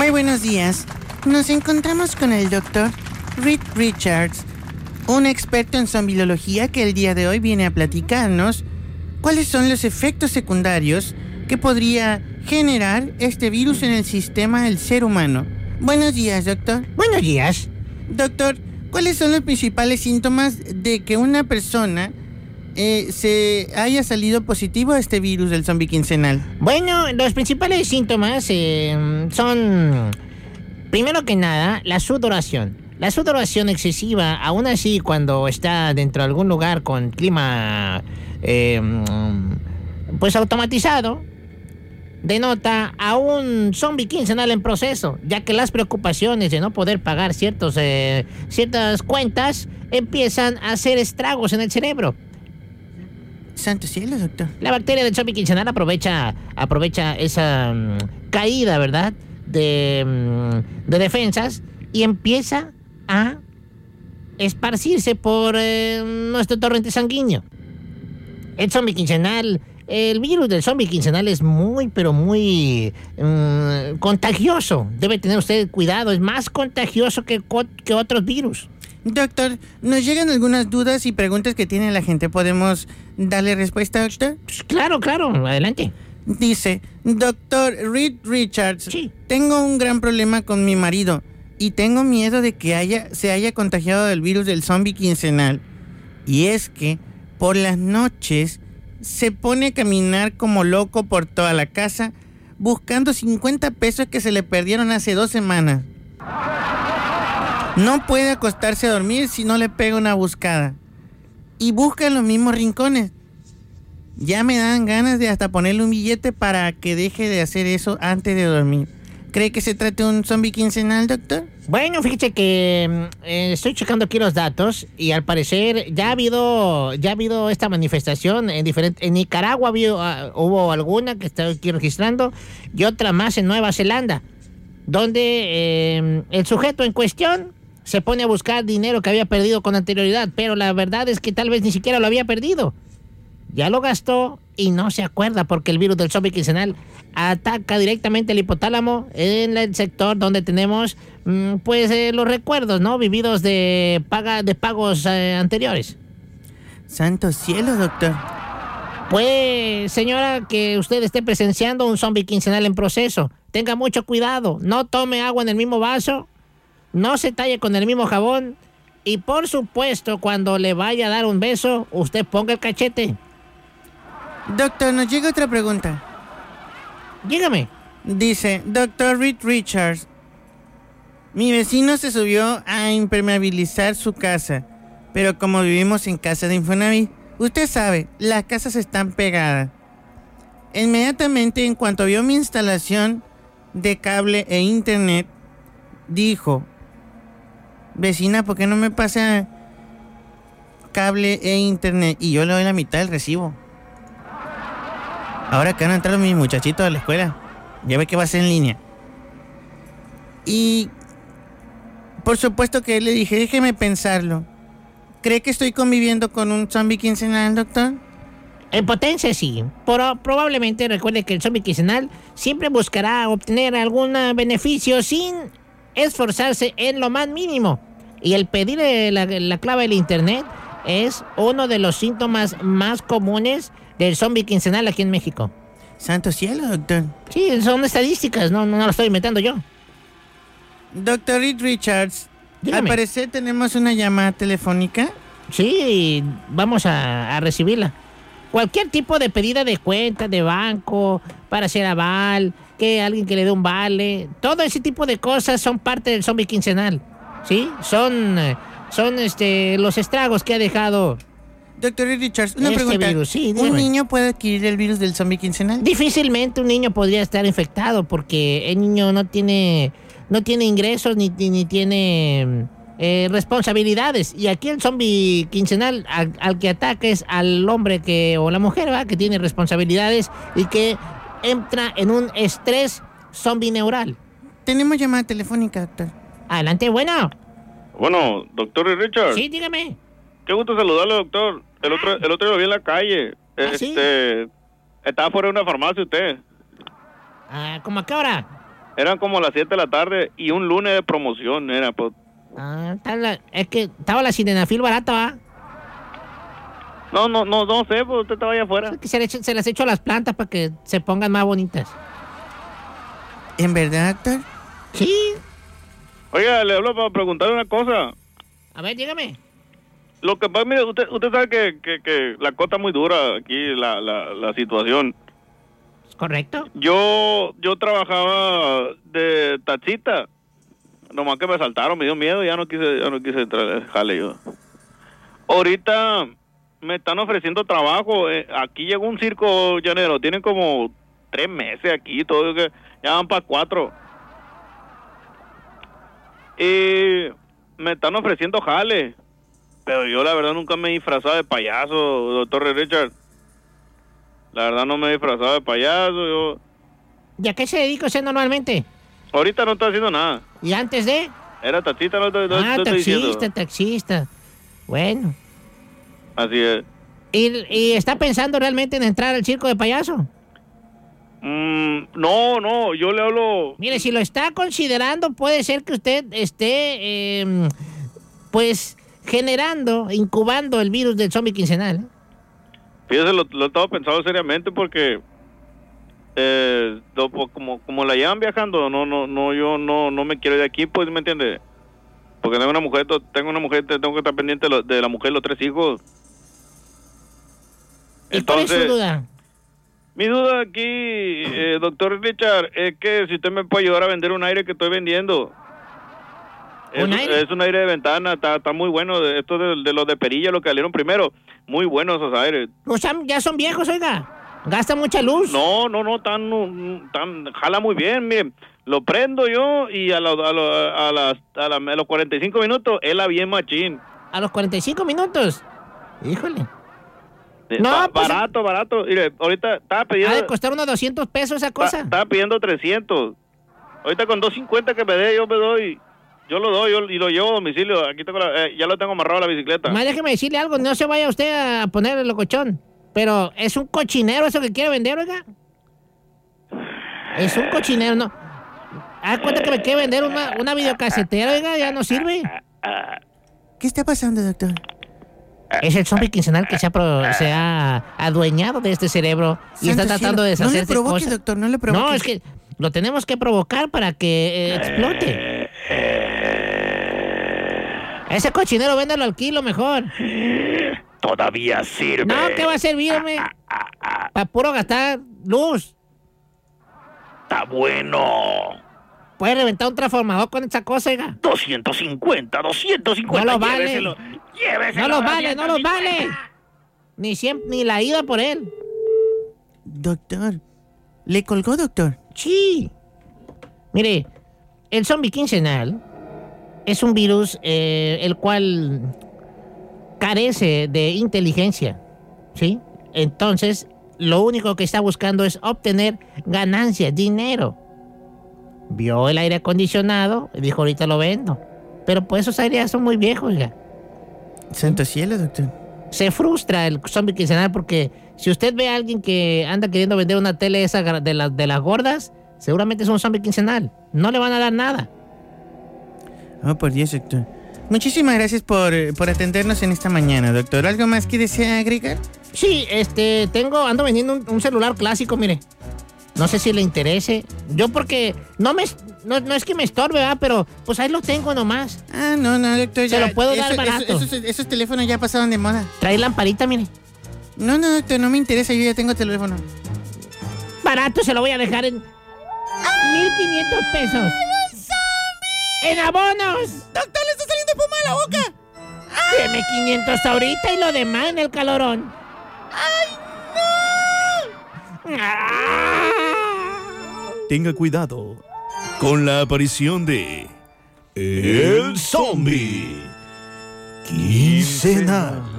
Muy buenos días. Nos encontramos con el doctor Reed Richards, un experto en zombilología que el día de hoy viene a platicarnos cuáles son los efectos secundarios que podría generar este virus en el sistema del ser humano. Buenos días, doctor. Buenos días. Doctor, ¿cuáles son los principales síntomas de que una persona eh, se haya salido positivo a este virus del zombie quincenal? Bueno, los principales síntomas eh, son, primero que nada, la sudoración. La sudoración excesiva, aún así cuando está dentro de algún lugar con clima eh, pues automatizado, denota a un zombie quincenal en proceso, ya que las preocupaciones de no poder pagar ciertos, eh, ciertas cuentas empiezan a hacer estragos en el cerebro. Santo cielo, doctor. La bacteria del zombie quincenal aprovecha, aprovecha esa mm, caída, ¿verdad? De, mm, de defensas y empieza a esparcirse por eh, nuestro torrente sanguíneo. El zombie quincenal, el virus del zombie quincenal es muy, pero muy mm, contagioso. Debe tener usted cuidado, es más contagioso que, que otros virus. Doctor, nos llegan algunas dudas y preguntas que tiene la gente. ¿Podemos darle respuesta, doctor? Pues claro, claro, adelante. Dice, doctor Reed Richards, Sí. tengo un gran problema con mi marido y tengo miedo de que haya, se haya contagiado del virus del zombie quincenal. Y es que por las noches se pone a caminar como loco por toda la casa buscando 50 pesos que se le perdieron hace dos semanas. No puede acostarse a dormir si no le pega una buscada. Y busca en los mismos rincones. Ya me dan ganas de hasta ponerle un billete para que deje de hacer eso antes de dormir. ¿Cree que se trate de un zombie quincenal, doctor? Bueno, fíjate que mm, eh, estoy checando aquí los datos y al parecer ya ha habido ya ha habido esta manifestación en diferente en Nicaragua ah, hubo alguna que estoy aquí registrando y otra más en Nueva Zelanda, donde eh, el sujeto en cuestión se pone a buscar dinero que había perdido con anterioridad, pero la verdad es que tal vez ni siquiera lo había perdido. Ya lo gastó y no se acuerda porque el virus del zombie quincenal ataca directamente el hipotálamo en el sector donde tenemos mm, pues eh, los recuerdos, ¿no? Vividos de paga de pagos eh, anteriores. Santo cielo, doctor. Pues, señora, que usted esté presenciando un zombie quincenal en proceso, tenga mucho cuidado, no tome agua en el mismo vaso, no se talle con el mismo jabón y por supuesto cuando le vaya a dar un beso, usted ponga el cachete. Doctor, nos llega otra pregunta. Dígame. Dice, doctor Reed Richards, mi vecino se subió a impermeabilizar su casa, pero como vivimos en casa de Infonavit, usted sabe, las casas están pegadas. Inmediatamente, en cuanto vio mi instalación de cable e internet, dijo, vecina, ¿por qué no me pasa cable e internet? Y yo le doy la mitad del recibo. Ahora que van a entrar mis muchachitos a la escuela. Ya ve que va a ser en línea. Y por supuesto que le dije, déjeme pensarlo. ¿Cree que estoy conviviendo con un zombie quincenal, doctor? En potencia sí, pero probablemente recuerde que el zombie quincenal siempre buscará obtener algún beneficio sin esforzarse en lo más mínimo. Y el pedir eh, la, la clave del internet es uno de los síntomas más comunes del zombie quincenal aquí en México. Santo cielo, doctor. Sí, son estadísticas, no, no, no lo estoy inventando yo. Doctor Reed Richards, Dígame. al parecer tenemos una llamada telefónica. Sí, vamos a, a recibirla. Cualquier tipo de pedida de cuenta, de banco, para hacer aval, que alguien que le dé un vale, todo ese tipo de cosas son parte del zombie quincenal. ¿Sí? Son, eh, son este, los estragos que ha dejado. Doctor Richards, una Este pregunta. virus, sí, ¿Un niño puede adquirir el virus del zombie quincenal? Difícilmente un niño podría estar infectado porque el niño no tiene, no tiene ingresos ni, ni, tiene eh, responsabilidades. Y aquí el zombie quincenal al, al que ataca es al hombre que, o la mujer ¿verdad? que tiene responsabilidades y que entra en un estrés zombie neural. Tenemos llamada telefónica, doctor. Adelante, bueno. Bueno, doctor Richard. Sí, dígame. Qué gusto saludarle, doctor. El otro, el otro día lo vi en la calle. ¿Ah, sí? este, estaba fuera de una farmacia usted. Ah, ¿Cómo a qué hora? Eran como las 7 de la tarde y un lunes de promoción era, pues. Ah, la- es que estaba la sildenafil barata, ¿va? No, no, no, no sé, pues usted estaba allá afuera. Es que se, le se las echo a las plantas para que se pongan más bonitas. ¿En verdad, doctor? Sí. Oiga, le hablo para preguntarle una cosa. A ver, dígame. Lo que pasa, mire, usted, usted sabe que, que, que la cosa es muy dura aquí, la, la, la situación. ¿Es correcto? Yo, yo trabajaba de taxista. Nomás que me saltaron, me dio miedo, ya no quise, ya no quise entrar al jale yo. Ahorita me están ofreciendo trabajo. eh, aquí llegó un circo llanero, tienen como tres meses aquí, todo que ya van para cuatro. Y me están ofreciendo jale. Pero yo la verdad nunca me he disfrazado de payaso, doctor Richard. La verdad no me he disfrazado de payaso. Yo ¿Y a qué se dedica usted normalmente? ahorita no estoy haciendo nada. ¿Y antes de? Era taxista, no, no- ah, no taxista, taxista. Bueno. Así es. ¿Y, y está pensando realmente en entrar al circo de payaso? Mm, no, no, yo le hablo. Mire, si lo está considerando, puede ser que usted esté, eh, pues, generando, incubando el virus del zombie quincenal. Fíjese, lo, lo he estado pensando seriamente porque. Eh, como, como la llevan viajando, no, no, no, yo no, no me quiero ir de aquí, pues, ¿me entiende? Porque tengo una mujer, tengo una mujer, tengo que estar pendiente de, la mujer los tres hijos. ¿Y cuál es su duda? Mi duda aquí, eh, doctor Richard, es que si usted me puede ayudar a vender un aire que estoy vendiendo. Es ¿Un aire? es un aire de ventana, está, está muy bueno. Esto de, de los de perilla, los que salieron primero, muy buenos esos aires. O sea, ya son viejos, oiga. Gasta mucha luz. No, no, no, tan, tan, jala muy bien, mire. Lo prendo yo y a, lo- a, lo- a las, a, la- a los 45 minutos, él bien machín. A los 45 minutos. Híjole. Eh, No, ba- pues- barato, barato. Mire, ahorita estaba pidiendo... Ha de costar unos 200 pesos esa cosa. Estaba pidiendo 300. Ahorita con 250 que me dé, yo me doy. Yo lo doy yo, y lo llevo a domicilio. Aquí tengo la- eh, ya lo tengo amarrado a la bicicleta. Más déjeme decirle algo, no se vaya usted a poner el locochón. Pero es un cochinero eso que quiere vender, oiga. Es un cochinero, no. Haz cuenta que me quiere vender una, una videocasetera, oiga, ya no sirve. ¿Qué está pasando, doctor? Es el zombie quincenal que se ha, pro- se ha adueñado de este cerebro y está tratando de cielo. No le deshacerse provoque, cosas. doctor, no le provoque. No, es que lo tenemos que provocar para que eh, explote. Ese cochinero, véndalo al kilo mejor. Todavía sirve. No, ¿qué va a servir, hombre? Para puro gastar luz. Está bueno. Puede reventar un transformador con esa cosa, oiga. 250, 250. No lo vale. lléveselo, lléveselo, No los vale, no los 250. vale. Ni siempre, ni la ida por él. Doctor. ¿Le colgó, doctor? Sí. Mire, el zombie quincenal es un virus eh, el cual carece de inteligencia, ¿sí? Entonces, lo único que está buscando es obtener ganancias, dinero. Vio el aire acondicionado y dijo, ahorita lo vendo. Pero pues esos aires ya son muy viejos, ya. Santo cielo, doctor. Se frustra el zombie quincenal porque si usted ve a alguien que anda queriendo vender una tele esa de, las de las gordas, seguramente es un zombie quincenal. No le van a dar nada. Oh, por Dios, doctor. Muchísimas gracias por, eh, por atendernos en esta mañana, doctor. ¿Algo más que desea agregar? Sí, este, tengo, ando vendiendo un, un celular clásico, mire. No sé si le interese. Yo porque no me, no, no es que me estorbe, ¿verdad? Pero pues ahí lo tengo nomás. Ah, no, no, doctor. Se ya- lo puedo dar barato. eso- esos, esos teléfonos ya pasaron de moda. Trae lamparita, mire. No, no, doctor, no me interesa. Yo ya tengo teléfono. Barato se lo voy a dejar en 1500 pesos. ¡En abonos! ¡Doctor, le está saliendo espuma de la boca! Deme 500 ahorita y lo demás en el calorón. ¡Ay, no! Tenga cuidado con la aparición de El Zombie Quincenal.